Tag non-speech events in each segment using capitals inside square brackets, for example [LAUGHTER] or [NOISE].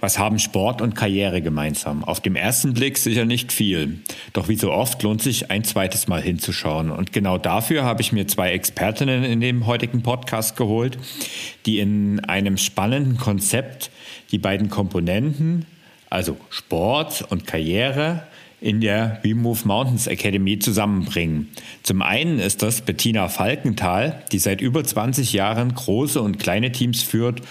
Was haben Sport und Karriere gemeinsam? Auf dem ersten Blick sicher nicht viel. Doch wie so oft lohnt sich ein zweites Mal hinzuschauen. Und genau dafür habe ich mir zwei Expertinnen in dem heutigen Podcast geholt, die in einem spannenden Konzept die beiden Komponenten, also Sport und Karriere, in der We Move Mountains Academy zusammenbringen. Zum einen ist das Bettina Falkenthal, die seit über 20 Jahren große und kleine Teams führt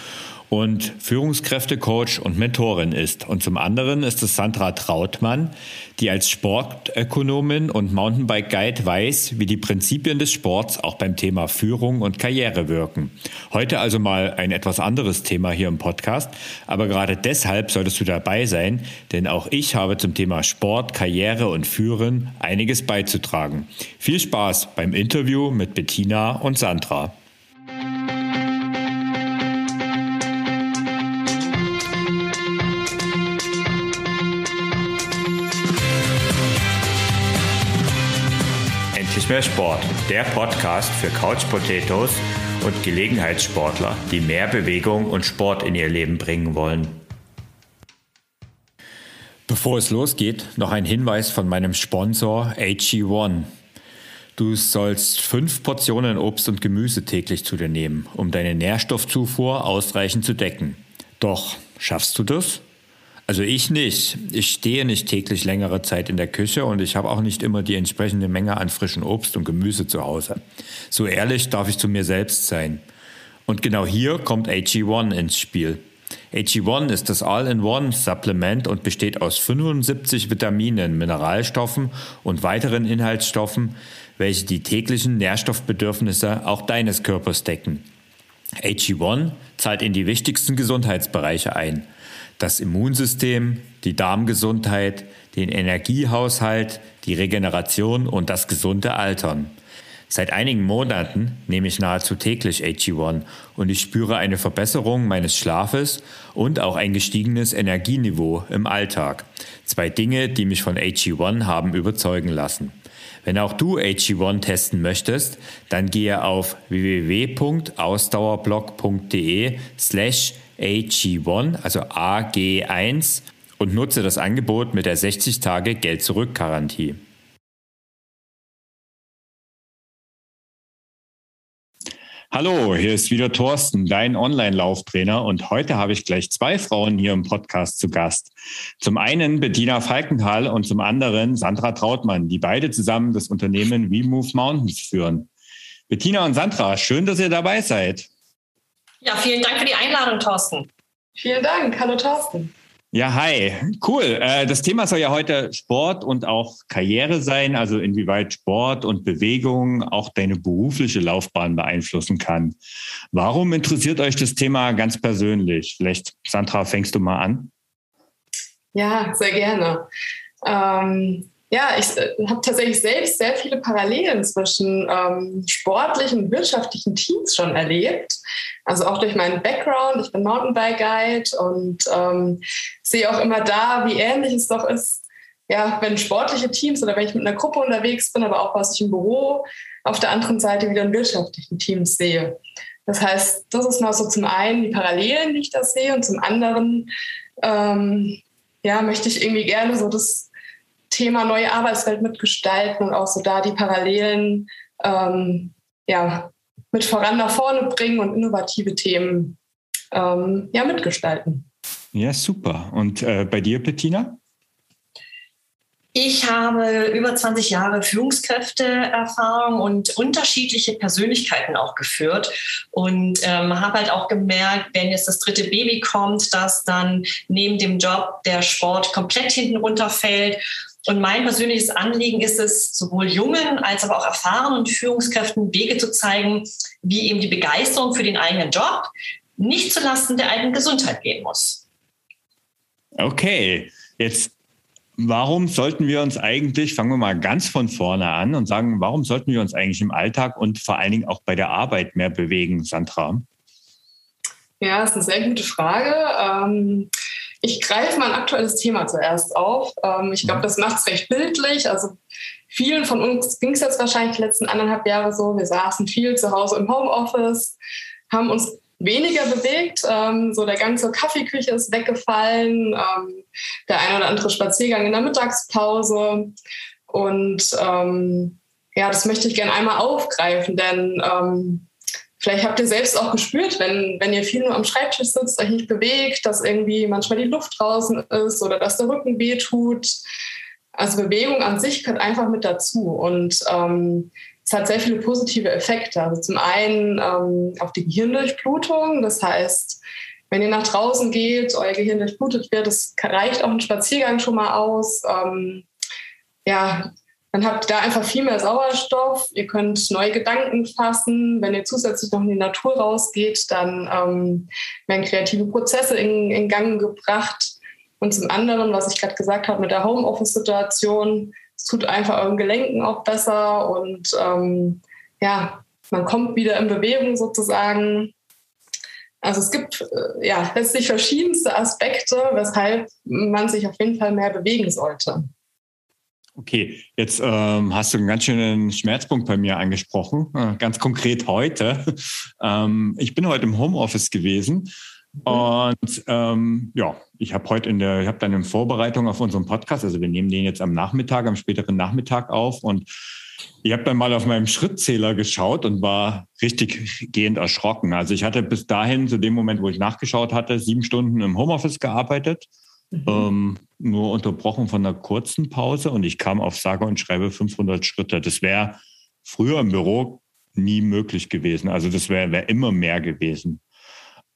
und Führungskräftecoach und Mentorin ist. Und zum anderen ist es Sandra Trautmann, die als Sportökonomin und Mountainbike Guide weiß, wie die Prinzipien des Sports auch beim Thema Führung und Karriere wirken. Heute also mal ein etwas anderes Thema hier im Podcast, aber gerade deshalb solltest du dabei sein, denn auch ich habe zum Thema Sport, Karriere und Führen einiges beizutragen. Viel Spaß beim Interview mit Bettina und Sandra. Mehr Sport, der Podcast für Couch Potatoes und Gelegenheitssportler, die mehr Bewegung und Sport in ihr Leben bringen wollen. Bevor es losgeht, noch ein Hinweis von meinem Sponsor AG1. Du sollst fünf Portionen Obst und Gemüse täglich zu dir nehmen, um deine Nährstoffzufuhr ausreichend zu decken. Doch, schaffst du das? Also ich nicht. Ich stehe nicht täglich längere Zeit in der Küche und ich habe auch nicht immer die entsprechende Menge an frischem Obst und Gemüse zu Hause. So ehrlich darf ich zu mir selbst sein. Und genau hier kommt AG1 ins Spiel. AG1 ist das All-in-One-Supplement und besteht aus 75 Vitaminen, Mineralstoffen und weiteren Inhaltsstoffen, welche die täglichen Nährstoffbedürfnisse auch deines Körpers decken. AG1 zahlt in die wichtigsten Gesundheitsbereiche ein – das Immunsystem, die Darmgesundheit, den Energiehaushalt, die Regeneration und das gesunde Altern. Seit einigen Monaten nehme ich nahezu täglich AG1 und ich spüre eine Verbesserung meines Schlafes und auch ein gestiegenes Energieniveau im Alltag. Zwei Dinge, die mich von AG1 haben überzeugen lassen. Wenn auch du AG1 testen möchtest, dann gehe auf www.ausdauerblog.de slash AG1, also AG1 und nutze das Angebot mit der 60 Tage Geld Hallo, hier ist wieder Thorsten, dein Online-Lauftrainer und heute habe ich gleich zwei Frauen hier im Podcast zu Gast. Zum einen Bettina Falkenthal und zum anderen Sandra Trautmann, die beide zusammen das Unternehmen We Move Mountains führen. Bettina und Sandra, schön, dass ihr dabei seid. Ja, vielen Dank für die Einladung, Thorsten. Vielen Dank. Hallo, Thorsten. Ja, hi. Cool. Äh, das Thema soll ja heute Sport und auch Karriere sein, also inwieweit Sport und Bewegung auch deine berufliche Laufbahn beeinflussen kann. Warum interessiert euch das Thema ganz persönlich? Vielleicht, Sandra, fängst du mal an? Ja, sehr gerne. Ähm, ja, ich äh, habe tatsächlich selbst sehr viele Parallelen zwischen ähm, sportlichen und wirtschaftlichen Teams schon erlebt. Also auch durch meinen Background. Ich bin Mountainbike Guide und ähm, sehe auch immer da, wie ähnlich es doch ist, ja, wenn sportliche Teams oder wenn ich mit einer Gruppe unterwegs bin, aber auch was ich im Büro auf der anderen Seite wieder in wirtschaftlichen Teams sehe. Das heißt, das ist mal so zum einen die Parallelen, die ich da sehe, und zum anderen ähm, ja, möchte ich irgendwie gerne so das Thema neue Arbeitswelt mitgestalten und auch so da die Parallelen ähm, ja, mit voran nach vorne bringen und innovative Themen ähm, ja, mitgestalten. Ja, super. Und äh, bei dir, Bettina? Ich habe über 20 Jahre Führungskräfteerfahrung und unterschiedliche Persönlichkeiten auch geführt und ähm, habe halt auch gemerkt, wenn jetzt das dritte Baby kommt, dass dann neben dem Job der Sport komplett hinten runterfällt und mein persönliches Anliegen ist es, sowohl jungen als aber auch erfahrenen Führungskräften Wege zu zeigen, wie eben die Begeisterung für den eigenen Job nicht zulasten der eigenen Gesundheit gehen muss. Okay, jetzt warum sollten wir uns eigentlich, fangen wir mal ganz von vorne an und sagen, warum sollten wir uns eigentlich im Alltag und vor allen Dingen auch bei der Arbeit mehr bewegen, Sandra? Ja, das ist eine sehr gute Frage. Ähm, ich greife mal ein aktuelles Thema zuerst auf. Ähm, ich glaube, mhm. das macht es recht bildlich. Also vielen von uns ging es jetzt wahrscheinlich die letzten anderthalb Jahre so. Wir saßen viel zu Hause im Homeoffice, haben uns weniger bewegt. Ähm, so der Gang zur Kaffeeküche ist weggefallen, ähm, der ein oder andere Spaziergang in der Mittagspause. Und ähm, ja, das möchte ich gerne einmal aufgreifen, denn vielleicht habt ihr selbst auch gespürt, wenn, wenn ihr viel nur am Schreibtisch sitzt, euch nicht bewegt, dass irgendwie manchmal die Luft draußen ist oder dass der Rücken weh tut. Also Bewegung an sich gehört einfach mit dazu. Und ähm, es hat sehr viele positive Effekte. Also zum einen ähm, auf die Gehirndurchblutung. Das heißt, wenn ihr nach draußen geht, euer Gehirn durchblutet wird, das reicht auch ein Spaziergang schon mal aus. Ähm, ja, dann habt ihr da einfach viel mehr Sauerstoff. Ihr könnt neue Gedanken fassen. Wenn ihr zusätzlich noch in die Natur rausgeht, dann ähm, werden kreative Prozesse in, in Gang gebracht. Und zum anderen, was ich gerade gesagt habe mit der Homeoffice-Situation, es tut einfach euren Gelenken auch besser und ähm, ja, man kommt wieder in Bewegung sozusagen. Also es gibt äh, ja letztlich verschiedenste Aspekte, weshalb man sich auf jeden Fall mehr bewegen sollte. Okay, jetzt ähm, hast du einen ganz schönen Schmerzpunkt bei mir angesprochen, äh, ganz konkret heute. [LAUGHS] Ähm, ich bin heute im Homeoffice gewesen Mhm. Und ähm, ja, ich habe heute in der, ich habe dann in Vorbereitung auf unseren Podcast, also wir nehmen den jetzt am Nachmittag, am späteren Nachmittag auf und ich habe dann mal auf meinem Schrittzähler geschaut und war richtig gehend erschrocken. Also ich hatte bis dahin, zu dem Moment, wo ich nachgeschaut hatte, sieben Stunden im Homeoffice gearbeitet, mhm. ähm, nur unterbrochen von einer kurzen Pause und ich kam auf sage und schreibe 500 Schritte. Das wäre früher im Büro nie möglich gewesen. Also das wäre wär immer mehr gewesen.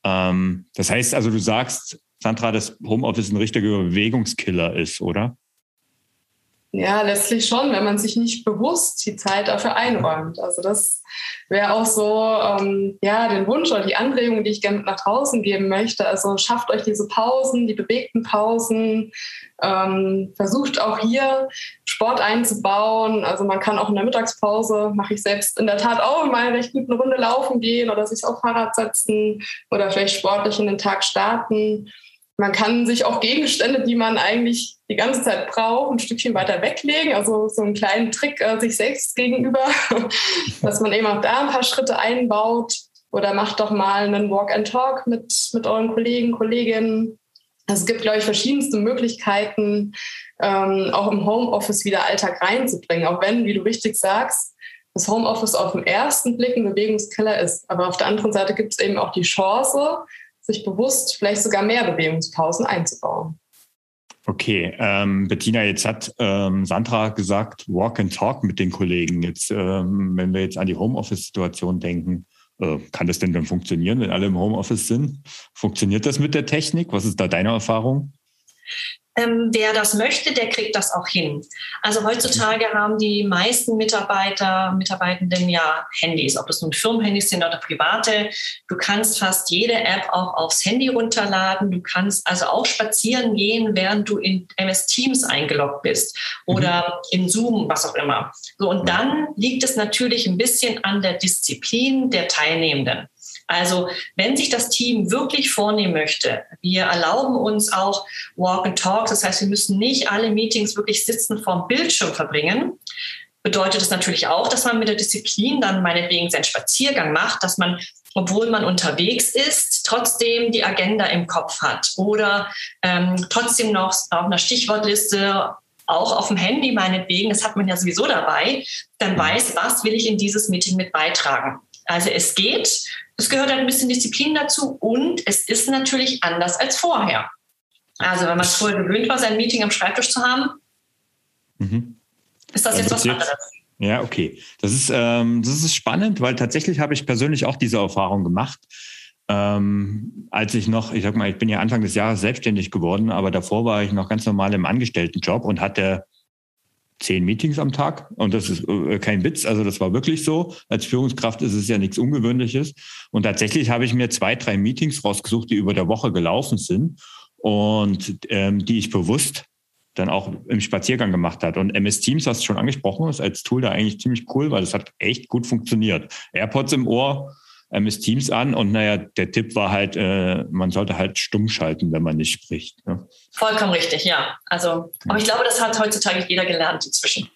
Ähm, das heißt also, du sagst, Sandra, dass Homeoffice ein richtiger Bewegungskiller ist, oder? Ja, letztlich schon, wenn man sich nicht bewusst die Zeit dafür einräumt. Also das wäre auch so, ähm, ja, den Wunsch oder die Anregung, die ich gerne nach draußen geben möchte. Also schafft euch diese Pausen, die bewegten Pausen. Ähm, versucht auch hier Sport einzubauen. Also man kann auch in der Mittagspause, mache ich selbst in der Tat auch mal recht gut eine Runde laufen gehen oder sich auf Fahrrad setzen oder vielleicht sportlich in den Tag starten. Man kann sich auch Gegenstände, die man eigentlich die ganze Zeit braucht, ein Stückchen weiter weglegen. Also so einen kleinen Trick äh, sich selbst gegenüber, [LAUGHS] dass man eben auch da ein paar Schritte einbaut. Oder macht doch mal einen Walk and Talk mit, mit euren Kollegen, Kolleginnen. Also es gibt, glaube ich, verschiedenste Möglichkeiten, ähm, auch im Homeoffice wieder Alltag reinzubringen. Auch wenn, wie du richtig sagst, das Homeoffice auf den ersten Blick ein Bewegungskeller ist. Aber auf der anderen Seite gibt es eben auch die Chance, sich bewusst vielleicht sogar mehr Bewegungspausen einzubauen. Okay, ähm, Bettina, jetzt hat ähm, Sandra gesagt, Walk and Talk mit den Kollegen. Jetzt, ähm, wenn wir jetzt an die Homeoffice-Situation denken, äh, kann das denn dann funktionieren, wenn alle im Homeoffice sind? Funktioniert das mit der Technik? Was ist da deine Erfahrung? Ähm, wer das möchte, der kriegt das auch hin. Also heutzutage haben die meisten Mitarbeiter, Mitarbeitenden ja Handys, ob das nun Firmenhandys sind oder private. Du kannst fast jede App auch aufs Handy runterladen. Du kannst also auch spazieren gehen, während du in MS Teams eingeloggt bist oder mhm. in Zoom, was auch immer. So, und dann liegt es natürlich ein bisschen an der Disziplin der Teilnehmenden. Also wenn sich das Team wirklich vornehmen möchte, wir erlauben uns auch Walk and Talks, das heißt, wir müssen nicht alle Meetings wirklich sitzen vorm Bildschirm verbringen. Bedeutet es natürlich auch, dass man mit der Disziplin dann meinetwegen seinen Spaziergang macht, dass man obwohl man unterwegs ist, trotzdem die Agenda im Kopf hat oder ähm, trotzdem noch auf einer Stichwortliste auch auf dem Handy meinetwegen, das hat man ja sowieso dabei, dann weiß, was will ich in dieses Meeting mit beitragen. Also es geht, es gehört ein bisschen Disziplin dazu und es ist natürlich anders als vorher. Also wenn man vorher gewöhnt war, sein Meeting am Schreibtisch zu haben, mhm. ist das jetzt was anderes. Ja, okay. Das ist, ähm, das ist spannend, weil tatsächlich habe ich persönlich auch diese Erfahrung gemacht. Ähm, als ich noch, ich sag mal, ich bin ja Anfang des Jahres selbstständig geworden, aber davor war ich noch ganz normal im Angestelltenjob und hatte zehn Meetings am Tag. Und das ist äh, kein Witz. Also das war wirklich so. Als Führungskraft ist es ja nichts Ungewöhnliches. Und tatsächlich habe ich mir zwei, drei Meetings rausgesucht, die über der Woche gelaufen sind und ähm, die ich bewusst dann auch im Spaziergang gemacht hat. Und MS Teams, hast du schon angesprochen, ist als Tool da eigentlich ziemlich cool, weil es hat echt gut funktioniert. AirPods im Ohr, MS Teams an und naja, der Tipp war halt, äh, man sollte halt stumm schalten, wenn man nicht spricht. Ne? Vollkommen richtig, ja. Also, aber ich glaube, das hat heutzutage jeder gelernt inzwischen.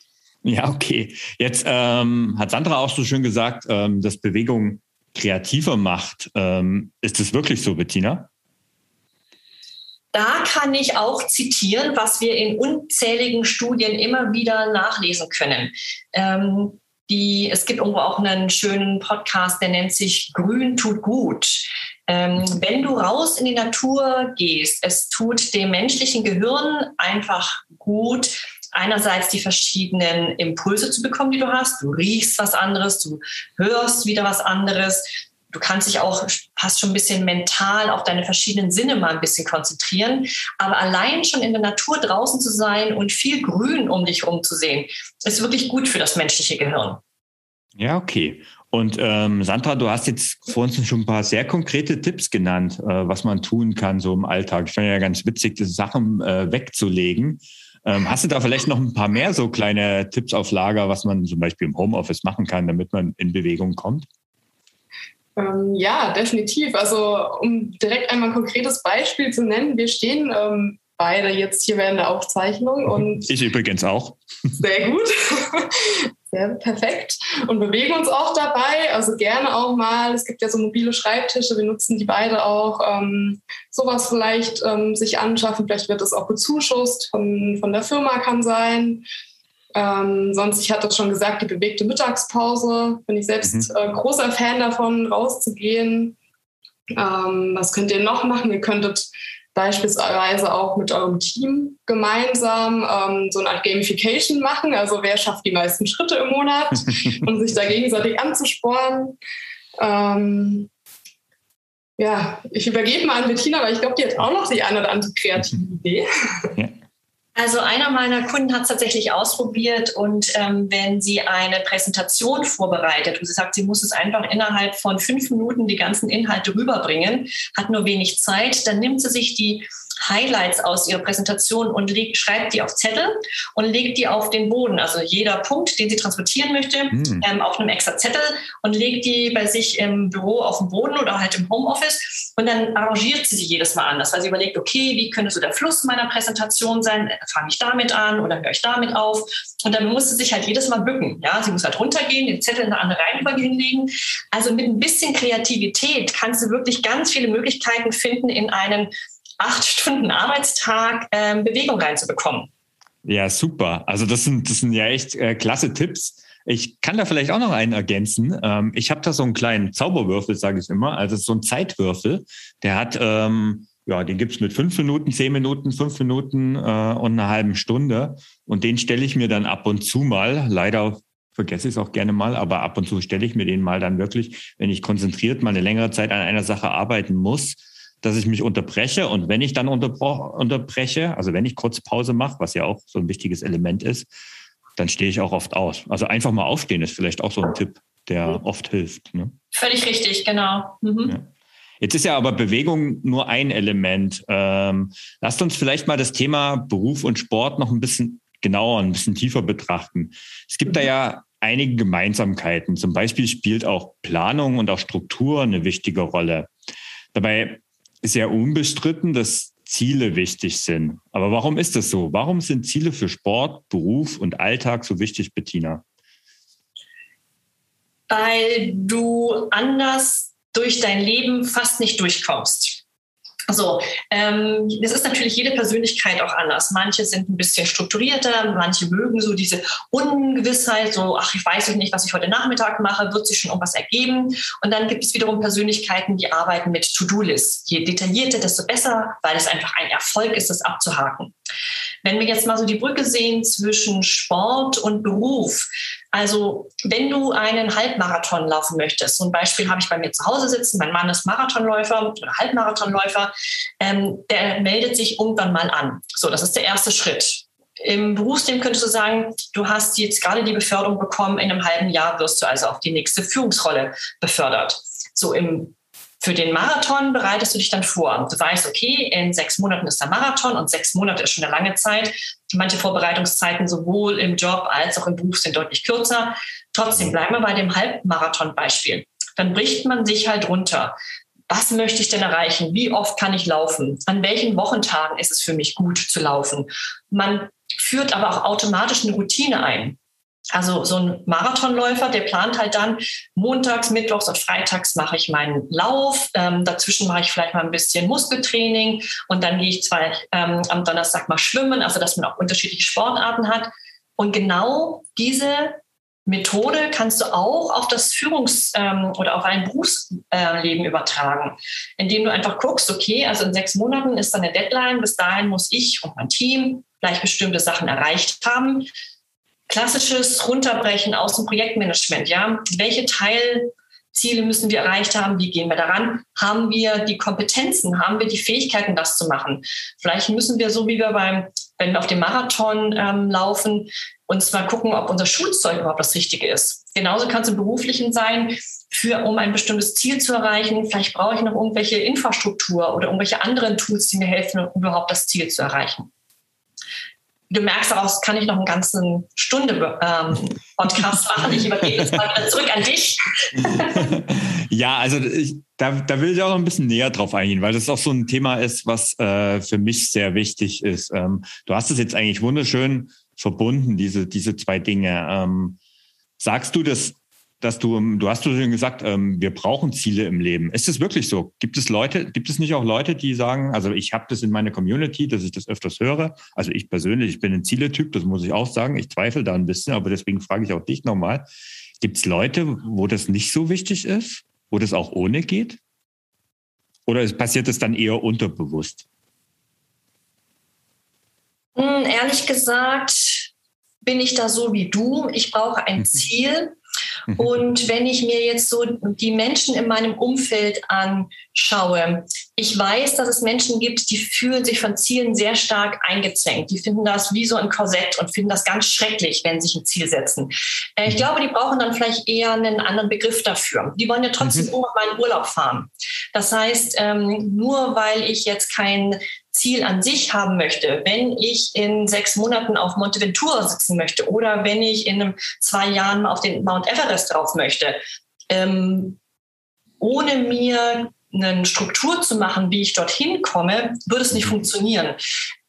Ja, okay. Jetzt ähm, hat Sandra auch so schön gesagt, ähm, dass Bewegung kreativer macht. Ähm, ist das wirklich so, Bettina? Da kann ich auch zitieren, was wir in unzähligen Studien immer wieder nachlesen können. Ähm, die, es gibt irgendwo auch einen schönen Podcast, der nennt sich Grün tut gut. Ähm, wenn du raus in die Natur gehst, es tut dem menschlichen Gehirn einfach gut, einerseits die verschiedenen Impulse zu bekommen, die du hast. Du riechst was anderes, du hörst wieder was anderes. Du kannst dich auch fast schon ein bisschen mental auf deine verschiedenen Sinne mal ein bisschen konzentrieren. Aber allein schon in der Natur draußen zu sein und viel Grün um dich herum zu sehen, ist wirklich gut für das menschliche Gehirn. Ja, okay. Und ähm, Sandra, du hast jetzt vor uns schon ein paar sehr konkrete Tipps genannt, äh, was man tun kann so im Alltag. Ich fand ja ganz witzig, diese Sachen äh, wegzulegen. Ähm, hast du da vielleicht noch ein paar mehr so kleine Tipps auf Lager, was man zum Beispiel im Homeoffice machen kann, damit man in Bewegung kommt? Ähm, ja, definitiv. Also um direkt einmal ein konkretes Beispiel zu nennen, wir stehen ähm, beide jetzt hier während der Aufzeichnung und [LAUGHS] ich übrigens auch. Sehr gut. [LAUGHS] Sehr perfekt. Und bewegen uns auch dabei. Also gerne auch mal. Es gibt ja so mobile Schreibtische. Wir nutzen die beide auch. Ähm, sowas vielleicht ähm, sich anschaffen. Vielleicht wird es auch bezuschusst von, von der Firma kann sein. Ähm, sonst, ich hatte schon gesagt, die bewegte Mittagspause. Bin ich selbst mhm. äh, großer Fan davon, rauszugehen. Ähm, was könnt ihr noch machen? Ihr könntet beispielsweise auch mit eurem Team gemeinsam ähm, so eine Art Gamification machen. Also wer schafft die meisten Schritte im Monat, [LAUGHS] um sich da gegenseitig anzusporen. Ähm, ja, ich übergebe mal an Bettina, weil ich glaube, die hat auch noch die eine oder andere kreative Idee. Ja. [LAUGHS] Also einer meiner Kunden hat es tatsächlich ausprobiert und ähm, wenn sie eine Präsentation vorbereitet und sie sagt, sie muss es einfach innerhalb von fünf Minuten die ganzen Inhalte rüberbringen, hat nur wenig Zeit, dann nimmt sie sich die Highlights aus ihrer Präsentation und legt, schreibt die auf Zettel und legt die auf den Boden. Also jeder Punkt, den sie transportieren möchte, mhm. ähm, auf einem extra Zettel und legt die bei sich im Büro auf dem Boden oder halt im Homeoffice. Und dann arrangiert sie sie jedes Mal anders, weil sie überlegt, okay, wie könnte so der Fluss meiner Präsentation sein? Fange ich damit an oder höre ich damit auf? Und dann muss sie sich halt jedes Mal bücken. Ja, sie muss halt runtergehen, den Zettel in eine andere Reihenfolge hinlegen. Also mit ein bisschen Kreativität kannst du wirklich ganz viele Möglichkeiten finden, in einen acht Stunden Arbeitstag ähm, Bewegung reinzubekommen. Ja, super. Also das sind, das sind ja echt äh, klasse Tipps. Ich kann da vielleicht auch noch einen ergänzen. Ähm, ich habe da so einen kleinen Zauberwürfel, sage ich immer. Also so ein Zeitwürfel. Der hat, ähm, ja, den gibt's mit fünf Minuten, zehn Minuten, fünf Minuten äh, und einer halben Stunde. Und den stelle ich mir dann ab und zu mal, leider vergesse ich es auch gerne mal, aber ab und zu stelle ich mir den mal dann wirklich, wenn ich konzentriert mal eine längere Zeit an einer Sache arbeiten muss, dass ich mich unterbreche und wenn ich dann unterbreche, also wenn ich kurz Pause mache, was ja auch so ein wichtiges Element ist, dann stehe ich auch oft aus. Also einfach mal aufstehen ist vielleicht auch so ein Tipp, der oft hilft. Ne? Völlig richtig, genau. Mhm. Ja. Jetzt ist ja aber Bewegung nur ein Element. Ähm, lasst uns vielleicht mal das Thema Beruf und Sport noch ein bisschen genauer, ein bisschen tiefer betrachten. Es gibt mhm. da ja einige Gemeinsamkeiten. Zum Beispiel spielt auch Planung und auch Struktur eine wichtige Rolle. Dabei ist ja unbestritten, dass Ziele wichtig sind. Aber warum ist das so? Warum sind Ziele für Sport, Beruf und Alltag so wichtig, Bettina? Weil du anders durch dein Leben fast nicht durchkommst. So, ähm, das ist natürlich jede Persönlichkeit auch anders. Manche sind ein bisschen strukturierter, manche mögen so diese Ungewissheit, so, ach, ich weiß nicht, was ich heute Nachmittag mache, wird sich schon irgendwas ergeben. Und dann gibt es wiederum Persönlichkeiten, die arbeiten mit To-Do-Lists. Je detaillierter, desto besser, weil es einfach ein Erfolg ist, das abzuhaken. Wenn wir jetzt mal so die Brücke sehen zwischen Sport und Beruf, also wenn du einen Halbmarathon laufen möchtest, ein Beispiel habe ich bei mir zu Hause sitzen, mein Mann ist Marathonläufer oder Halbmarathonläufer, ähm, der meldet sich irgendwann mal an. So, das ist der erste Schritt. Im Berufsleben könntest du sagen, du hast jetzt gerade die Beförderung bekommen, in einem halben Jahr wirst du also auf die nächste Führungsrolle befördert. So im für den Marathon bereitest du dich dann vor. Du weißt, okay, in sechs Monaten ist der Marathon und sechs Monate ist schon eine lange Zeit. Manche Vorbereitungszeiten sowohl im Job als auch im Beruf sind deutlich kürzer. Trotzdem bleiben wir bei dem Halbmarathon-Beispiel. Dann bricht man sich halt runter. Was möchte ich denn erreichen? Wie oft kann ich laufen? An welchen Wochentagen ist es für mich gut zu laufen? Man führt aber auch automatisch eine Routine ein. Also so ein Marathonläufer, der plant halt dann montags, mittwochs und freitags mache ich meinen Lauf. Ähm, dazwischen mache ich vielleicht mal ein bisschen Muskeltraining und dann gehe ich zwar ähm, am Donnerstag mal schwimmen, also dass man auch unterschiedliche Sportarten hat. Und genau diese Methode kannst du auch auf das Führungs- ähm, oder auf ein Berufsleben äh, übertragen, indem du einfach guckst, okay, also in sechs Monaten ist dann eine Deadline, bis dahin muss ich und mein Team gleich bestimmte Sachen erreicht haben klassisches Runterbrechen aus dem Projektmanagement. Ja, welche Teilziele müssen wir erreicht haben? Wie gehen wir daran? Haben wir die Kompetenzen? Haben wir die Fähigkeiten, das zu machen? Vielleicht müssen wir so wie wir beim, wenn wir auf dem Marathon ähm, laufen, uns mal gucken, ob unser Schulzeug überhaupt das Richtige ist. Genauso kann es im Beruflichen sein, für, um ein bestimmtes Ziel zu erreichen. Vielleicht brauche ich noch irgendwelche Infrastruktur oder irgendwelche anderen Tools, die mir helfen, um überhaupt das Ziel zu erreichen du merkst daraus, kann ich noch eine ganze Stunde ähm, Podcast machen. Ich übergebe jetzt mal zurück an dich. [LAUGHS] ja, also ich, da, da will ich auch noch ein bisschen näher drauf eingehen, weil das auch so ein Thema ist, was äh, für mich sehr wichtig ist. Ähm, du hast es jetzt eigentlich wunderschön verbunden, diese, diese zwei Dinge. Ähm, sagst du das dass du, du hast schon gesagt, ähm, wir brauchen Ziele im Leben. Ist es wirklich so? Gibt es Leute, gibt es nicht auch Leute, die sagen, also ich habe das in meiner Community, dass ich das öfters höre. Also ich persönlich, ich bin ein Zieletyp, das muss ich auch sagen. Ich zweifle da ein bisschen, aber deswegen frage ich auch dich nochmal. Gibt es Leute, wo das nicht so wichtig ist, wo das auch ohne geht? Oder passiert es dann eher unterbewusst? Hm, ehrlich gesagt bin ich da so wie du. Ich brauche ein mhm. Ziel. Und wenn ich mir jetzt so die Menschen in meinem Umfeld anschaue, ich weiß, dass es Menschen gibt, die fühlen sich von Zielen sehr stark eingezwängt. Die finden das wie so ein Korsett und finden das ganz schrecklich, wenn sie sich ein Ziel setzen. Äh, ich mhm. glaube, die brauchen dann vielleicht eher einen anderen Begriff dafür. Die wollen ja trotzdem mhm. meinen Urlaub fahren. Das heißt, ähm, nur weil ich jetzt kein Ziel an sich haben möchte, wenn ich in sechs Monaten auf Monteventura sitzen möchte oder wenn ich in zwei Jahren auf den Mount Everest drauf möchte, ähm, ohne mir eine Struktur zu machen, wie ich dorthin komme, würde es nicht funktionieren.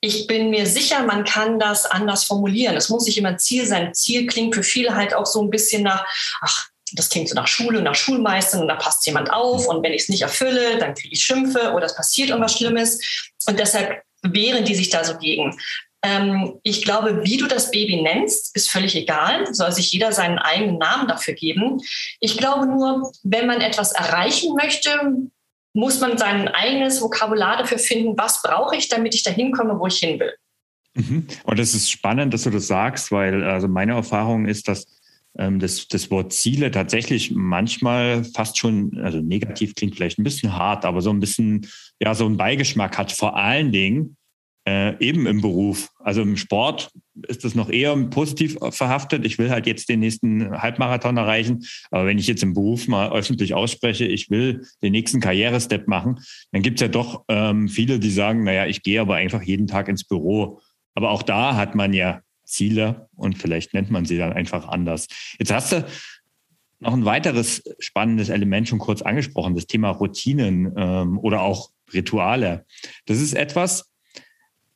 Ich bin mir sicher, man kann das anders formulieren. Es muss nicht immer Ziel sein. Ziel klingt für viele halt auch so ein bisschen nach, ach, das klingt so nach Schule, nach Schulmeistern und da passt jemand auf und wenn ich es nicht erfülle, dann kriege ich Schimpfe oder es passiert irgendwas Schlimmes. Und deshalb wehren die sich da so gegen. Ähm, ich glaube, wie du das Baby nennst, ist völlig egal. Soll sich jeder seinen eigenen Namen dafür geben. Ich glaube nur, wenn man etwas erreichen möchte, muss man sein eigenes Vokabular dafür finden, was brauche ich, damit ich dahin komme, wo ich hin will. Mhm. Und es ist spannend, dass du das sagst, weil also meine Erfahrung ist, dass ähm, das, das Wort Ziele tatsächlich manchmal fast schon, also negativ klingt vielleicht ein bisschen hart, aber so ein bisschen, ja, so einen Beigeschmack hat. Vor allen Dingen äh, eben im Beruf. Also im Sport ist das noch eher positiv verhaftet. Ich will halt jetzt den nächsten Halbmarathon erreichen. Aber wenn ich jetzt im Beruf mal öffentlich ausspreche, ich will den nächsten Karrierestep machen, dann gibt es ja doch ähm, viele, die sagen, naja, ich gehe aber einfach jeden Tag ins Büro. Aber auch da hat man ja Ziele und vielleicht nennt man sie dann einfach anders. Jetzt hast du noch ein weiteres spannendes Element schon kurz angesprochen, das Thema Routinen ähm, oder auch Rituale. Das ist etwas,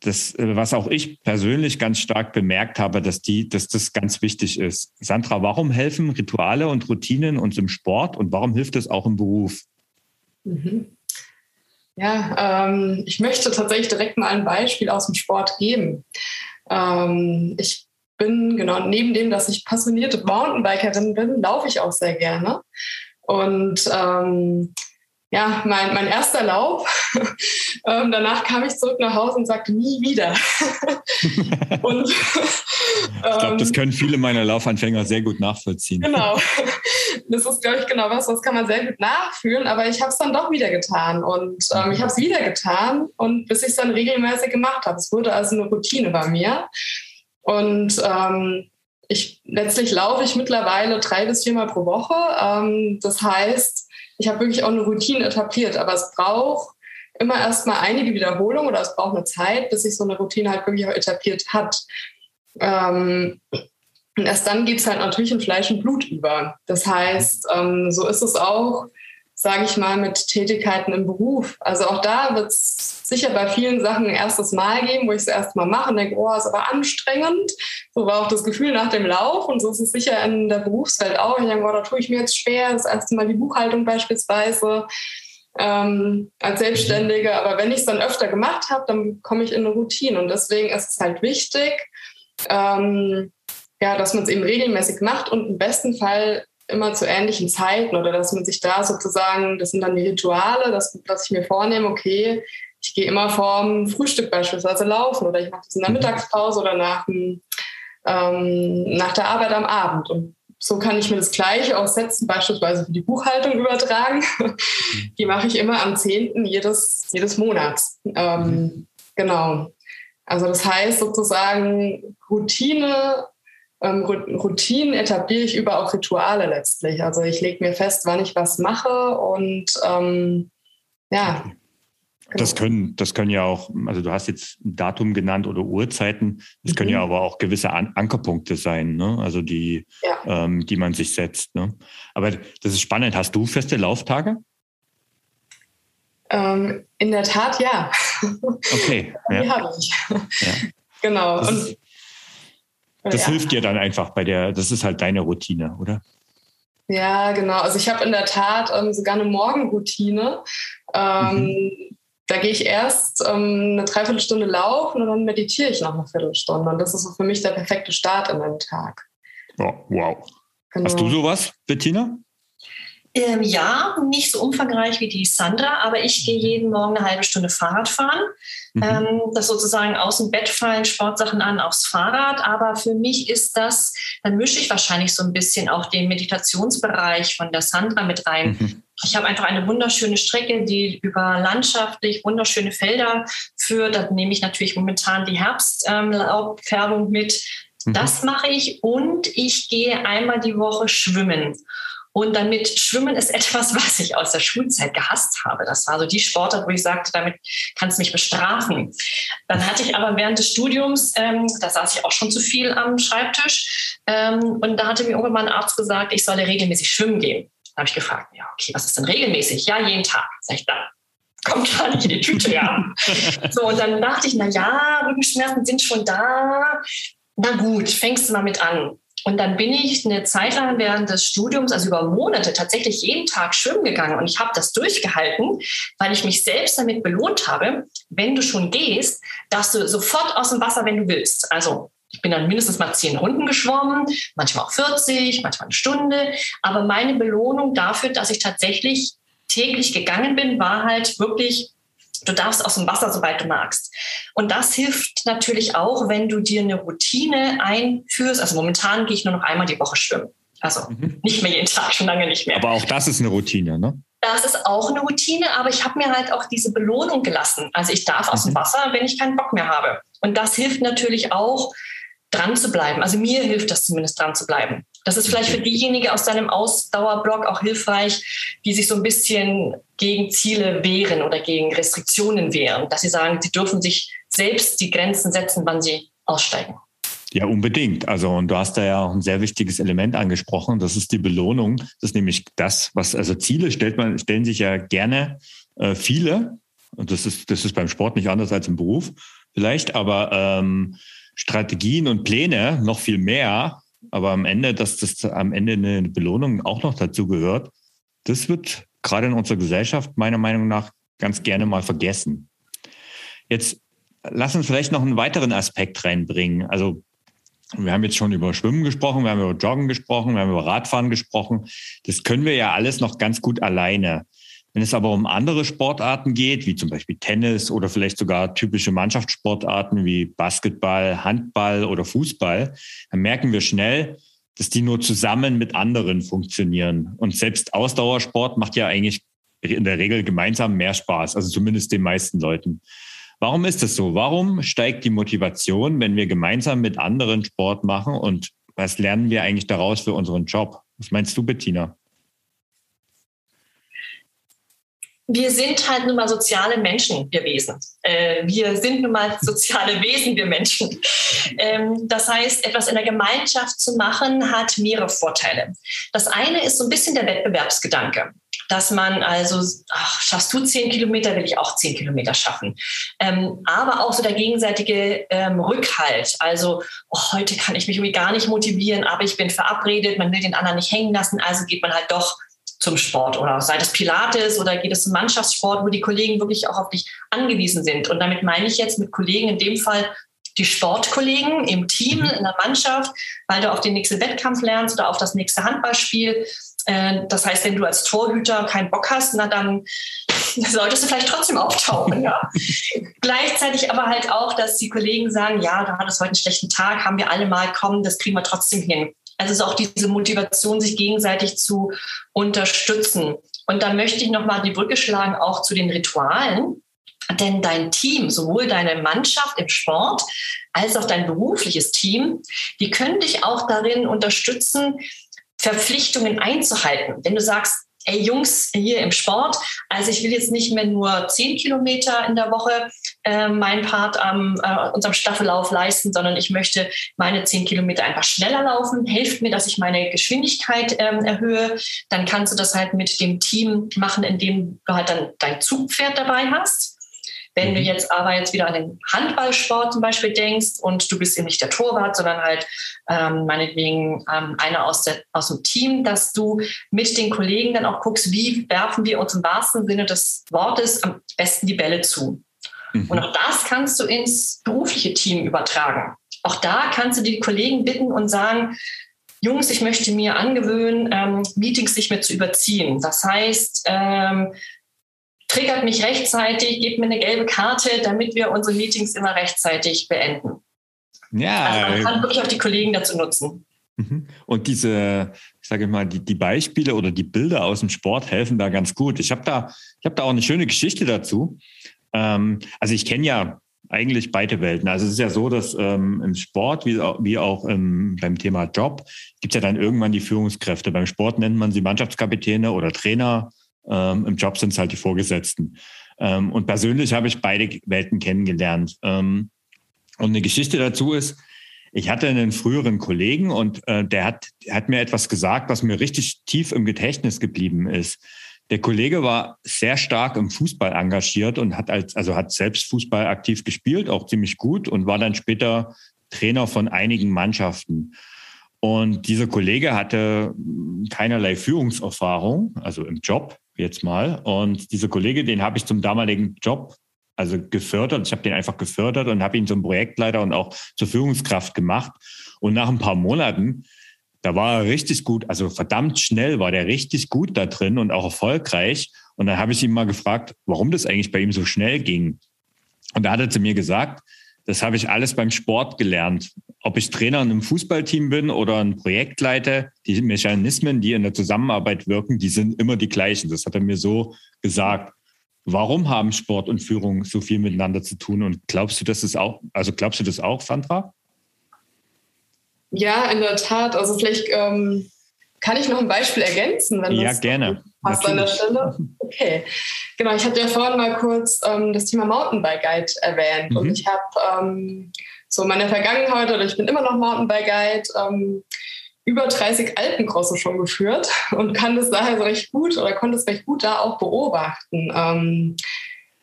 das, was auch ich persönlich ganz stark bemerkt habe, dass, die, dass das ganz wichtig ist. Sandra, warum helfen Rituale und Routinen uns im Sport und warum hilft es auch im Beruf? Mhm. Ja, ähm, ich möchte tatsächlich direkt mal ein Beispiel aus dem Sport geben. Ähm, ich bin, genau, neben dem, dass ich passionierte Mountainbikerin bin, laufe ich auch sehr gerne. Und ähm, ja, mein, mein erster Lauf. [LAUGHS] ähm, danach kam ich zurück nach Hause und sagte nie wieder. [LAUGHS] und, ich glaube, das ähm, können viele meiner Laufanfänger sehr gut nachvollziehen. Genau. Das ist, glaube ich, genau was, das kann man sehr gut nachfühlen. Aber ich habe es dann doch wieder getan. Und ähm, ich habe es wieder getan und bis ich es dann regelmäßig gemacht habe. Es wurde also eine Routine bei mir. Und ähm, ich, letztlich laufe ich mittlerweile drei bis viermal pro Woche. Ähm, das heißt, ich habe wirklich auch eine Routine etabliert, aber es braucht immer erstmal einige Wiederholungen oder es braucht eine Zeit, bis sich so eine Routine halt wirklich auch etabliert hat. Ähm, und erst dann geht es halt natürlich in Fleisch und Blut über. Das heißt, ähm, so ist es auch, sage ich mal, mit Tätigkeiten im Beruf. Also auch da wird es sicher bei vielen Sachen ein erstes Mal geben, wo ich es erst mal mache und denke, oh, ist aber anstrengend, So war auch das Gefühl nach dem Lauf und so ist es sicher in der Berufswelt auch. Ich denke, boah, da tue ich mir jetzt schwer, das erste Mal die Buchhaltung beispielsweise ähm, als Selbstständige. Aber wenn ich es dann öfter gemacht habe, dann komme ich in eine Routine. Und deswegen ist es halt wichtig, ähm, ja, dass man es eben regelmäßig macht und im besten Fall immer zu ähnlichen Zeiten oder dass man sich da sozusagen, das sind dann die Rituale, dass, dass ich mir vornehme, okay, ich gehe immer vorm Frühstück beispielsweise laufen oder ich mache das in der mhm. Mittagspause oder nach, ähm, nach der Arbeit am Abend. Und so kann ich mir das Gleiche auch setzen, beispielsweise für die Buchhaltung übertragen. [LAUGHS] Die mache ich immer am 10. jedes, jedes Monats. Ähm, mhm. Genau. Also das heißt sozusagen Routine, ähm, Routinen etabliere ich über auch Rituale letztlich. Also ich lege mir fest, wann ich was mache und ähm, ja. Das können, das können ja auch, also du hast jetzt ein Datum genannt oder Uhrzeiten, das mhm. können ja mhm. aber auch gewisse An Ankerpunkte sein, ne? also die, ja. ähm, die man sich setzt. Ne? Aber das ist spannend. Hast du feste Lauftage? Ähm, in der Tat ja. Okay. [LAUGHS] Die ja. habe ich. Ja. Genau. Das, ist, das ja. hilft dir dann einfach bei der, das ist halt deine Routine, oder? Ja, genau. Also ich habe in der Tat ähm, sogar eine Morgenroutine. Ähm, mhm. Da gehe ich erst ähm, eine Dreiviertelstunde laufen und dann meditiere ich noch eine Viertelstunde. Und das ist so für mich der perfekte Start in den Tag. Oh, wow. Genau. Hast du sowas, Bettina? Ähm, ja, nicht so umfangreich wie die Sandra, aber ich gehe jeden Morgen eine halbe Stunde Fahrrad fahren. Mhm. Ähm, das sozusagen aus dem Bett fallen, Sportsachen an aufs Fahrrad. Aber für mich ist das, dann mische ich wahrscheinlich so ein bisschen auch den Meditationsbereich von der Sandra mit rein. Mhm. Ich habe einfach eine wunderschöne Strecke, die über landschaftlich wunderschöne Felder führt. Da nehme ich natürlich momentan die Herbstlaubfärbung ähm, mit. Mhm. Das mache ich und ich gehe einmal die Woche schwimmen. Und damit Schwimmen ist [LAUGHS] etwas, was ich aus der Schulzeit gehasst habe. Das war so die Sportart, wo ich sagte, damit kannst du mich bestrafen. Dann hatte ich aber während des Studiums, ähm, da saß ich auch schon zu viel am Schreibtisch, ähm, und da hatte mir irgendwann ein Arzt gesagt, ich solle regelmäßig schwimmen gehen. Da habe ich gefragt, ja, okay, was ist denn regelmäßig? Ja, jeden Tag. Sag ich, dann kommt gar nicht in die Tüte, ja. so, und dann dachte ich, na ja, Rückenschmerzen sind schon da. Na gut, fängst du mal mit an. Und dann bin ich eine Zeit lang während des Studiums, also über Monate, tatsächlich jeden Tag schwimmen gegangen. Und ich habe das durchgehalten, weil ich mich selbst damit belohnt habe, wenn du schon gehst, dass du sofort aus dem Wasser, wenn du willst. Also ich bin dann mindestens mal zehn Runden geschwommen, manchmal auch 40, manchmal eine Stunde. Aber meine Belohnung dafür, dass ich tatsächlich täglich gegangen bin, war halt wirklich Du darfst aus dem Wasser, sobald du magst. Und das hilft natürlich auch, wenn du dir eine Routine einführst. Also momentan gehe ich nur noch einmal die Woche schwimmen. Also mhm. nicht mehr jeden Tag, schon lange nicht mehr. Aber auch das ist eine Routine, ne? Das ist auch eine Routine, aber ich habe mir halt auch diese Belohnung gelassen. Also ich darf aus dem mhm. Wasser, wenn ich keinen Bock mehr habe. Und das hilft natürlich auch, dran zu bleiben. Also mir hilft das zumindest dran zu bleiben. Das ist vielleicht für diejenigen aus deinem Ausdauerblock auch hilfreich, die sich so ein bisschen gegen Ziele wehren oder gegen Restriktionen wehren, dass sie sagen, sie dürfen sich selbst die Grenzen setzen, wann sie aussteigen. Ja, unbedingt. Also, und du hast da ja auch ein sehr wichtiges Element angesprochen. Das ist die Belohnung. Das ist nämlich das, was, also Ziele stellt man, stellen sich ja gerne äh, viele. Und das ist, das ist beim Sport nicht anders als im Beruf vielleicht, aber ähm, Strategien und Pläne noch viel mehr aber am Ende, dass das am Ende eine Belohnung auch noch dazu gehört, das wird gerade in unserer Gesellschaft meiner Meinung nach ganz gerne mal vergessen. Jetzt lass uns vielleicht noch einen weiteren Aspekt reinbringen. Also wir haben jetzt schon über Schwimmen gesprochen, wir haben über Joggen gesprochen, wir haben über Radfahren gesprochen. Das können wir ja alles noch ganz gut alleine. Wenn es aber um andere Sportarten geht, wie zum Beispiel Tennis oder vielleicht sogar typische Mannschaftssportarten wie Basketball, Handball oder Fußball, dann merken wir schnell, dass die nur zusammen mit anderen funktionieren. Und selbst Ausdauersport macht ja eigentlich in der Regel gemeinsam mehr Spaß, also zumindest den meisten Leuten. Warum ist das so? Warum steigt die Motivation, wenn wir gemeinsam mit anderen Sport machen? Und was lernen wir eigentlich daraus für unseren Job? Was meinst du, Bettina? Wir sind halt nun mal soziale Menschen, wir Wesen. Äh, wir sind nun mal [LAUGHS] soziale Wesen, wir Menschen. Ähm, das heißt, etwas in der Gemeinschaft zu machen, hat mehrere Vorteile. Das eine ist so ein bisschen der Wettbewerbsgedanke. dass man also, ach, schaffst du zehn Kilometer, will ich auch zehn Kilometer schaffen. Ähm, aber auch so der gegenseitige ähm, Rückhalt. Also oh, heute kann ich mich irgendwie gar nicht motivieren, aber ich bin verabredet, man will den anderen nicht hängen lassen, also geht man halt doch zum Sport oder sei das Pilates oder geht es zum Mannschaftssport, wo die Kollegen wirklich auch auf dich angewiesen sind. Und damit meine ich jetzt mit Kollegen in dem Fall die Sportkollegen im Team, mhm. in der Mannschaft, weil du auf den nächsten Wettkampf lernst oder auf das nächste Handballspiel. Äh, das heißt, wenn du als Torhüter keinen Bock hast, na dann [LAUGHS] solltest du vielleicht trotzdem auftauchen. Ja. [LAUGHS] Gleichzeitig aber halt auch, dass die Kollegen sagen, ja, da hat es heute einen schlechten Tag, haben wir alle mal, kommen, das kriegen wir trotzdem hin. Also es ist auch diese Motivation, sich gegenseitig zu unterstützen. Und dann möchte ich nochmal die Brücke schlagen, auch zu den Ritualen. Denn dein Team, sowohl deine Mannschaft im Sport als auch dein berufliches Team, die können dich auch darin unterstützen, Verpflichtungen einzuhalten. Wenn du sagst, ey Jungs hier im Sport, also ich will jetzt nicht mehr nur zehn Kilometer in der Woche äh, meinen Part am äh, unserem Staffellauf leisten, sondern ich möchte meine zehn Kilometer einfach schneller laufen. Hilft mir, dass ich meine Geschwindigkeit ähm, erhöhe. Dann kannst du das halt mit dem Team machen, indem du halt dann dein Zugpferd dabei hast. Wenn du mhm. jetzt aber jetzt wieder an den Handballsport zum Beispiel denkst und du bist eben nicht der Torwart, sondern halt ähm, meinetwegen ähm, einer aus, der, aus dem Team, dass du mit den Kollegen dann auch guckst, wie werfen wir uns im wahrsten Sinne des Wortes am besten die Bälle zu. Mhm. Und auch das kannst du ins berufliche Team übertragen. Auch da kannst du die Kollegen bitten und sagen, Jungs, ich möchte mir angewöhnen, ähm, Meetings nicht mehr zu überziehen. Das heißt, ähm, triggert mich rechtzeitig, gebt mir eine gelbe Karte, damit wir unsere Meetings immer rechtzeitig beenden. Ja. Also man kann wirklich auch die Kollegen dazu nutzen. Mhm. Und diese, ich sage mal, die, die Beispiele oder die Bilder aus dem Sport helfen da ganz gut. Ich habe da, ich habe da auch eine schöne Geschichte dazu. Ähm, also ich kenne ja eigentlich beide Welten. Also es ist ja so, dass ähm, im Sport wie, wie auch im, beim Thema Job gibt es ja dann irgendwann die Führungskräfte. Beim Sport nennt man sie Mannschaftskapitäne oder Trainer ähm, Im Job sind es halt die Vorgesetzten. Ähm, und persönlich habe ich beide Welten kennengelernt. Ähm, und eine Geschichte dazu ist, ich hatte einen früheren Kollegen und äh, der hat, hat mir etwas gesagt, was mir richtig tief im Gedächtnis geblieben ist. Der Kollege war sehr stark im Fußball engagiert und hat als, also hat selbst Fußball aktiv gespielt, auch ziemlich gut und war dann später Trainer von einigen Mannschaften. Und dieser Kollege hatte keinerlei Führungserfahrung, also im Job jetzt mal. Und dieser Kollege, den habe ich zum damaligen Job also gefördert. Ich habe den einfach gefördert und habe ihn zum Projektleiter und auch zur Führungskraft gemacht. Und nach ein paar Monaten, da war er richtig gut, also verdammt schnell war der richtig gut da drin und auch erfolgreich. Und dann habe ich ihn mal gefragt, warum das eigentlich bei ihm so schnell ging. Und da hat er zu mir gesagt, das habe ich alles beim Sport gelernt. Ob ich Trainer in einem Fußballteam bin oder ein Projektleiter, die Mechanismen, die in der Zusammenarbeit wirken, die sind immer die gleichen. Das hat er mir so gesagt. Warum haben Sport und Führung so viel miteinander zu tun? Und glaubst du, das ist auch, also glaubst du das auch, Sandra? Ja, in der Tat. Also vielleicht ähm, kann ich noch ein Beispiel ergänzen, wenn ja, das gerne. passt an der Stelle. Okay, genau. Ich hatte ja vorhin mal kurz ähm, das Thema Mountainbike Guide erwähnt mhm. und ich habe ähm, so meine Vergangenheit oder ich bin immer noch Mountainbike Guide. Ähm, über 30 Alpencrosse schon geführt und kann das daher so recht gut oder konnte es recht gut da auch beobachten. Ähm,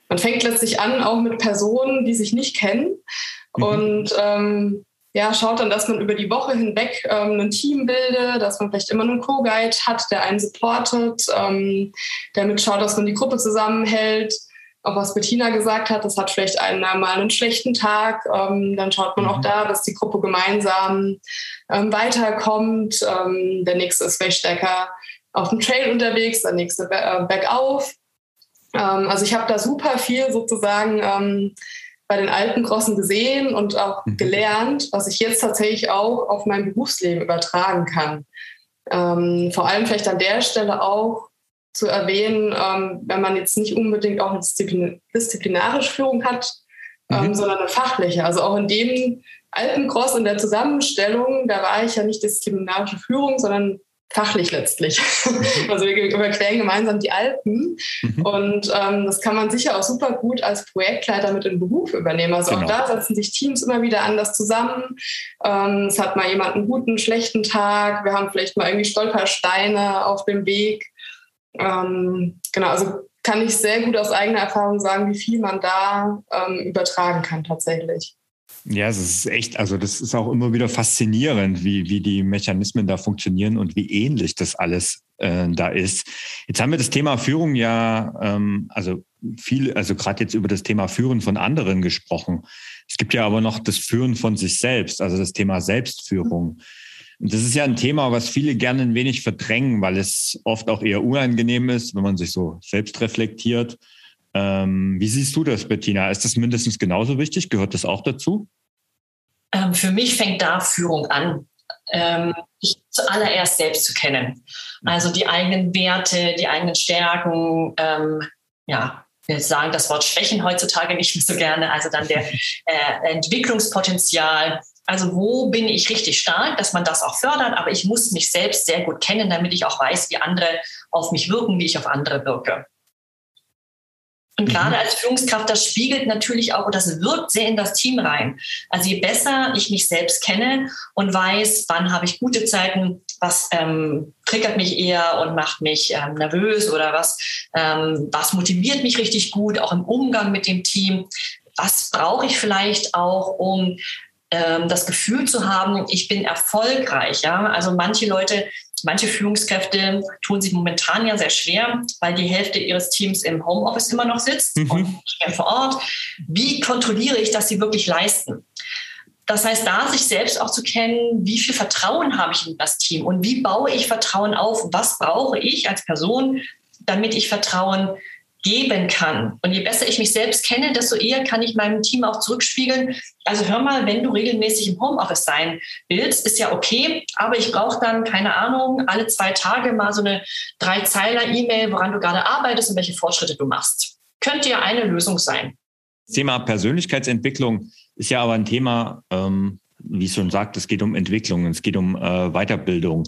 man fängt letztlich an, auch mit Personen, die sich nicht kennen. Mhm. Und ähm, ja, schaut dann, dass man über die Woche hinweg ähm, ein Team bildet, dass man vielleicht immer einen Co-Guide hat, der einen supportet, ähm, damit schaut, dass man die Gruppe zusammenhält. Auch was Bettina gesagt hat, das hat vielleicht einer mal einen schlechten Tag. Ähm, dann schaut man mhm. auch da, dass die Gruppe gemeinsam ähm, weiterkommt. Ähm, der nächste ist vielleicht stärker auf dem Trail unterwegs, der nächste äh, bergauf. Ähm, also ich habe da super viel sozusagen ähm, bei den alten Crossen gesehen und auch mhm. gelernt, was ich jetzt tatsächlich auch auf mein Berufsleben übertragen kann. Ähm, vor allem vielleicht an der Stelle auch zu erwähnen, ähm, wenn man jetzt nicht unbedingt auch eine Disziplin disziplinarische Führung hat, ähm, mhm. sondern eine fachliche. Also auch in dem alten Cross in der Zusammenstellung, da war ich ja nicht disziplinarische Führung, sondern fachlich letztlich. Mhm. [LAUGHS] Also wir überqueren gemeinsam die Alpen mhm. und ähm, das kann man sicher auch super gut als Projektleiter mit in den Beruf übernehmen. Also genau. auch da setzen sich Teams immer wieder anders zusammen. Ähm, es hat mal jemand einen guten, schlechten Tag. Wir haben vielleicht mal irgendwie Stolpersteine auf dem Weg. Ähm, genau, also kann ich sehr gut aus eigener Erfahrung sagen, wie viel man da ähm, übertragen kann tatsächlich. Ja, es ist echt, also das ist auch immer wieder faszinierend, wie, wie die Mechanismen da funktionieren und wie ähnlich das alles äh, da ist. Jetzt haben wir das Thema Führung ja, ähm, also viel, also gerade jetzt über das Thema Führen von anderen gesprochen. Es gibt ja aber noch das Führen von sich selbst, also das Thema Selbstführung. Und das ist ja ein Thema, was viele gerne ein wenig verdrängen, weil es oft auch eher unangenehm ist, wenn man sich so selbst reflektiert. Ähm, wie siehst du das, Bettina? Ist das mindestens genauso wichtig? Gehört das auch dazu? Ähm, für mich fängt da Führung an. Ähm, ich zuallererst selbst zu kennen. Also die eigenen Werte, die eigenen Stärken, ähm, ja, wir sagen das Wort Schwächen heutzutage nicht mehr so gerne, also dann der [LAUGHS] äh, Entwicklungspotenzial. Also wo bin ich richtig stark, dass man das auch fördert, aber ich muss mich selbst sehr gut kennen, damit ich auch weiß, wie andere auf mich wirken, wie ich auf andere wirke. Und mhm. gerade als Führungskraft, das spiegelt natürlich auch, das wirkt sehr in das Team rein. Also je besser ich mich selbst kenne und weiß, wann habe ich gute Zeiten, was ähm, triggert mich eher und macht mich ähm, nervös oder was, ähm, was motiviert mich richtig gut, auch im Umgang mit dem Team. Was brauche ich vielleicht auch, um das Gefühl zu haben, ich bin erfolgreich. Ja? Also manche Leute Manche Führungskräfte tun sich momentan ja sehr schwer, weil die Hälfte ihres Teams im Homeoffice immer noch sitzt mhm. und vor Ort. Wie kontrolliere ich, dass sie wirklich leisten? Das heißt, da sich selbst auch zu kennen, wie viel Vertrauen habe ich in das Team und wie baue ich Vertrauen auf? Was brauche ich als Person, damit ich Vertrauen geben kann. Und je besser ich mich selbst kenne, desto eher kann ich meinem Team auch zurückspiegeln. Also hör mal, wenn du regelmäßig im Homeoffice sein willst, ist ja okay, aber ich brauche dann, keine Ahnung, alle zwei Tage mal so eine Drei-Zeiler-E-Mail, woran du gerade arbeitest und welche Fortschritte du machst. Könnte ja eine Lösung sein. Das Thema Persönlichkeitsentwicklung ist ja aber ein Thema, ähm, wie es schon sagt, es geht um Entwicklung, es geht um äh, Weiterbildung.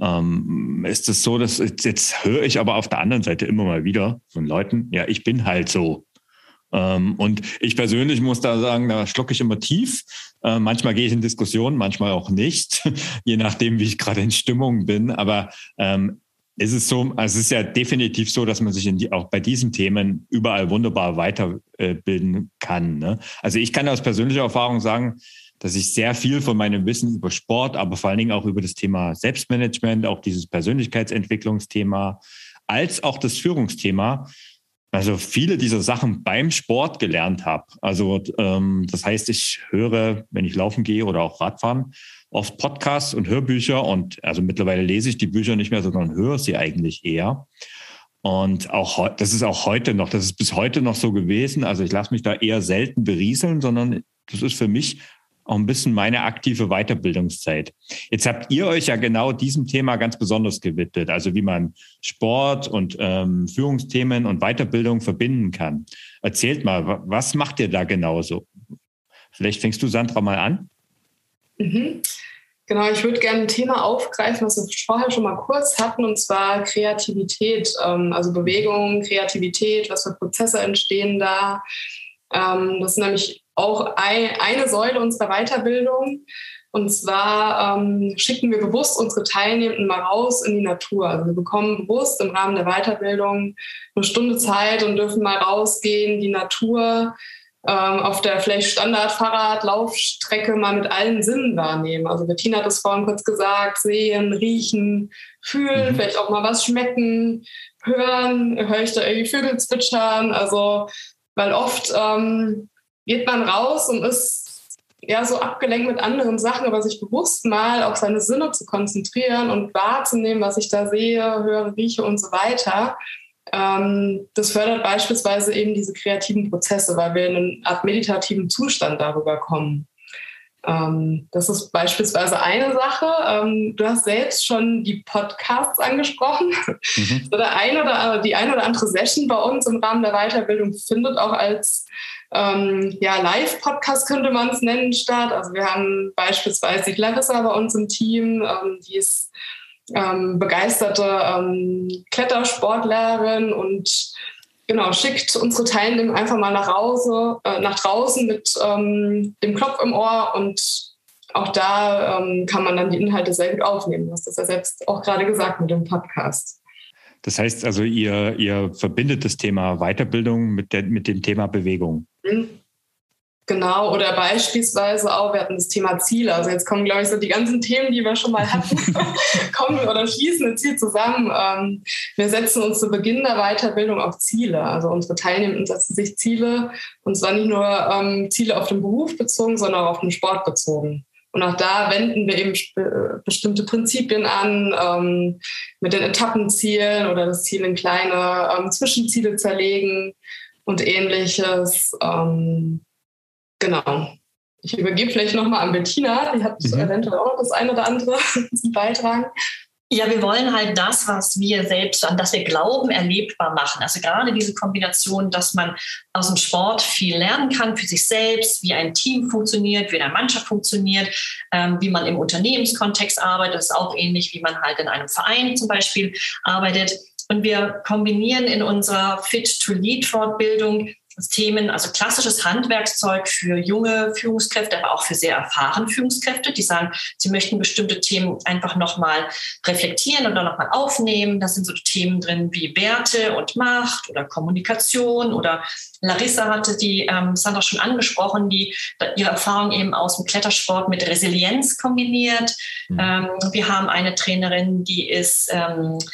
Ähm, ist es so, dass jetzt, jetzt höre ich aber auf der anderen Seite immer mal wieder von Leuten, ja, ich bin halt so. Ähm, und ich persönlich muss da sagen, da schlucke ich immer tief. Äh, manchmal gehe ich in Diskussionen, manchmal auch nicht, [LAUGHS] je nachdem, wie ich gerade in Stimmung bin. Aber ähm, ist es so, also es ist ja definitiv so, dass man sich die, auch bei diesen Themen überall wunderbar weiterbilden kann. Ne? Also ich kann aus persönlicher Erfahrung sagen, dass ich sehr viel von meinem Wissen über Sport, aber vor allen Dingen auch über das Thema Selbstmanagement, auch dieses Persönlichkeitsentwicklungsthema, als auch das Führungsthema, also viele dieser Sachen beim Sport gelernt habe. Also ähm, das heißt, ich höre, wenn ich laufen gehe oder auch Radfahren, oft Podcasts und Hörbücher und also mittlerweile lese ich die Bücher nicht mehr, sondern höre sie eigentlich eher. Und auch das ist auch heute noch, das ist bis heute noch so gewesen. Also ich lasse mich da eher selten berieseln, sondern das ist für mich auch ein bisschen meine aktive Weiterbildungszeit. Jetzt habt ihr euch ja genau diesem Thema ganz besonders gewidmet, also wie man Sport und ähm, Führungsthemen und Weiterbildung verbinden kann. Erzählt mal, was macht ihr da genauso? Vielleicht fängst du, Sandra, mal an. Mhm. Genau, ich würde gerne ein Thema aufgreifen, was wir vorher schon mal kurz hatten, und zwar Kreativität, ähm, also Bewegung, Kreativität, was für Prozesse entstehen da. Ähm, das ist nämlich auch ein, eine Säule unserer Weiterbildung. Und zwar ähm, schicken wir bewusst unsere Teilnehmenden mal raus in die Natur. Also wir bekommen bewusst im Rahmen der Weiterbildung eine Stunde Zeit und dürfen mal rausgehen, die Natur ähm, auf der vielleicht Standard-Fahrrad-Laufstrecke mal mit allen Sinnen wahrnehmen. Also Bettina hat es vorhin kurz gesagt, sehen, riechen, fühlen, mhm. vielleicht auch mal was schmecken, hören, höre ich da irgendwie Vögel zwitschern. Also weil oft ähm, geht man raus und ist ja so abgelenkt mit anderen Sachen, aber sich bewusst mal auf seine Sinne zu konzentrieren und wahrzunehmen, was ich da sehe, höre, rieche und so weiter. Ähm, das fördert beispielsweise eben diese kreativen Prozesse, weil wir in einen Art meditativen Zustand darüber kommen. Ähm, das ist beispielsweise eine Sache. Ähm, du hast selbst schon die Podcasts angesprochen. Mhm. [LAUGHS] Oder ein oder die eine oder andere Session bei uns im Rahmen der Weiterbildung findet auch als ähm, ja, Live-Podcast könnte man es nennen statt. Also wir haben beispielsweise die Clarissa bei uns im Team, ähm, die ist ähm, begeisterte ähm, Klettersportlerin und genau, schickt unsere Teilnehmer einfach mal nach Hause, äh, nach draußen mit ähm, dem Klopf im Ohr und auch da ähm, kann man dann die Inhalte sehr gut aufnehmen. Du hast das ja selbst auch gerade gesagt mit dem Podcast. Das heißt also, ihr, ihr verbindet das Thema Weiterbildung mit, der, mit dem Thema Bewegung. Mhm. Genau, oder beispielsweise auch, wir hatten das Thema Ziele. Also jetzt kommen, glaube ich, so die ganzen Themen, die wir schon mal hatten, [LAUGHS] kommen oder schließen jetzt hier zusammen. Ähm, wir setzen uns zu Beginn der Weiterbildung auf Ziele. Also unsere Teilnehmenden setzen sich Ziele und zwar nicht nur ähm, Ziele auf den Beruf bezogen, sondern auch auf den Sport bezogen. Und auch da wenden wir eben bestimmte Prinzipien an, ähm, mit den Etappenzielen oder das Ziel in kleine ähm, Zwischenziele zerlegen und ähnliches. Ähm, genau. Ich übergebe vielleicht nochmal an Bettina, die hat mhm. eventuell auch noch das eine oder andere [LAUGHS] zu beitragen. Ja, wir wollen halt das, was wir selbst, an das wir glauben, erlebbar machen. Also gerade diese Kombination, dass man aus dem Sport viel lernen kann für sich selbst, wie ein Team funktioniert, wie eine Mannschaft funktioniert, ähm, wie man im Unternehmenskontext arbeitet. Das ist auch ähnlich, wie man halt in einem Verein zum Beispiel arbeitet. Und wir kombinieren in unserer Fit-to-Lead-Fortbildung Themen, also klassisches Handwerkszeug für junge Führungskräfte, aber auch für sehr erfahrene Führungskräfte, die sagen, sie möchten bestimmte Themen einfach nochmal reflektieren oder nochmal aufnehmen. Da sind so Themen drin wie Werte und Macht oder Kommunikation oder Larissa hatte die ähm, Sandra schon angesprochen, die ihre Erfahrung eben aus dem Klettersport mit Resilienz kombiniert. Mhm. Ähm, wir haben eine Trainerin, die ist ähm, äh,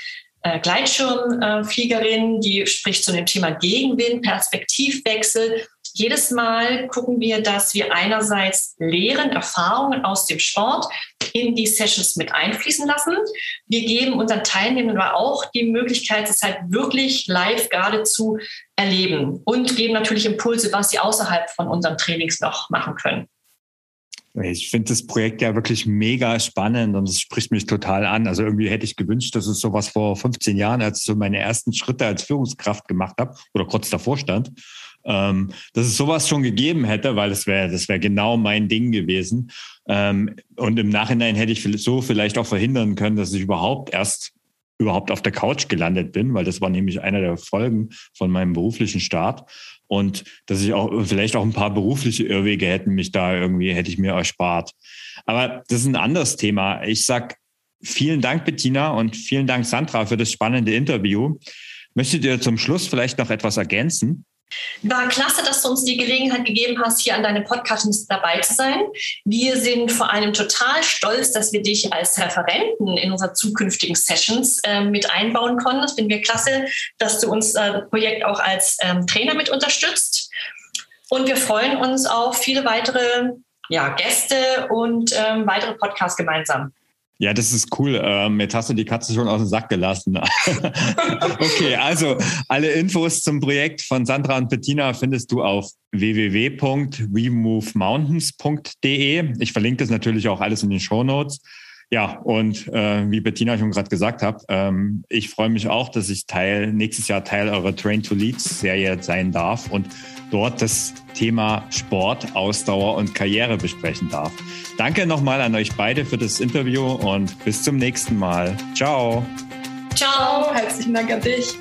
Gleitschirmfliegerin, die spricht zu dem Thema Gegenwind, Perspektivwechsel. Jedes Mal gucken wir, dass wir einerseits Lehren, Erfahrungen aus dem Sport in die Sessions mit einfließen lassen. Wir geben unseren Teilnehmern aber auch die Möglichkeit, es halt wirklich live gerade zu erleben und geben natürlich Impulse, was sie außerhalb von unseren Trainings noch machen können. Ich finde das Projekt ja wirklich mega spannend und es spricht mich total an. Also irgendwie hätte ich gewünscht, dass es sowas vor 15 Jahren, als ich so meine ersten Schritte als Führungskraft gemacht habe oder kurz davor stand, ähm, dass es sowas schon gegeben hätte, weil das wäre das wäre genau mein Ding gewesen. Ähm, und im Nachhinein hätte ich so vielleicht auch verhindern können, dass ich überhaupt erst überhaupt auf der Couch gelandet bin, weil das war nämlich einer der Folgen von meinem beruflichen Start und dass ich auch vielleicht auch ein paar berufliche Irrwege hätten mich da irgendwie hätte ich mir erspart. Aber das ist ein anderes Thema. Ich sag vielen Dank Bettina und vielen Dank Sandra für das spannende Interview. Möchtet ihr zum Schluss vielleicht noch etwas ergänzen? War klasse, dass du uns die Gelegenheit gegeben hast, hier an deinem Podcast dabei zu sein. Wir sind vor allem total stolz, dass wir dich als Referenten in unseren zukünftigen Sessions äh, mit einbauen konnten. Das finden wir klasse, dass du uns äh, Projekt auch als ähm, Trainer mit unterstützt. Und wir freuen uns auf viele weitere ja, Gäste und ähm, weitere Podcasts gemeinsam. Ja, das ist cool. Ähm, jetzt hast du die Katze schon aus dem Sack gelassen. [LAUGHS] okay, also alle Infos zum Projekt von Sandra und Bettina findest du auf www.removemountains.de. Ich verlinke das natürlich auch alles in den Show Notes. Ja, und äh, wie Bettina schon gerade gesagt hat, ähm, ich freue mich auch, dass ich Teil nächstes Jahr Teil eurer Train to Leads Serie sein darf und dort das Thema Sport, Ausdauer und Karriere besprechen darf. Danke nochmal an euch beide für das Interview und bis zum nächsten Mal. Ciao. Ciao. Herzlichen Dank an dich.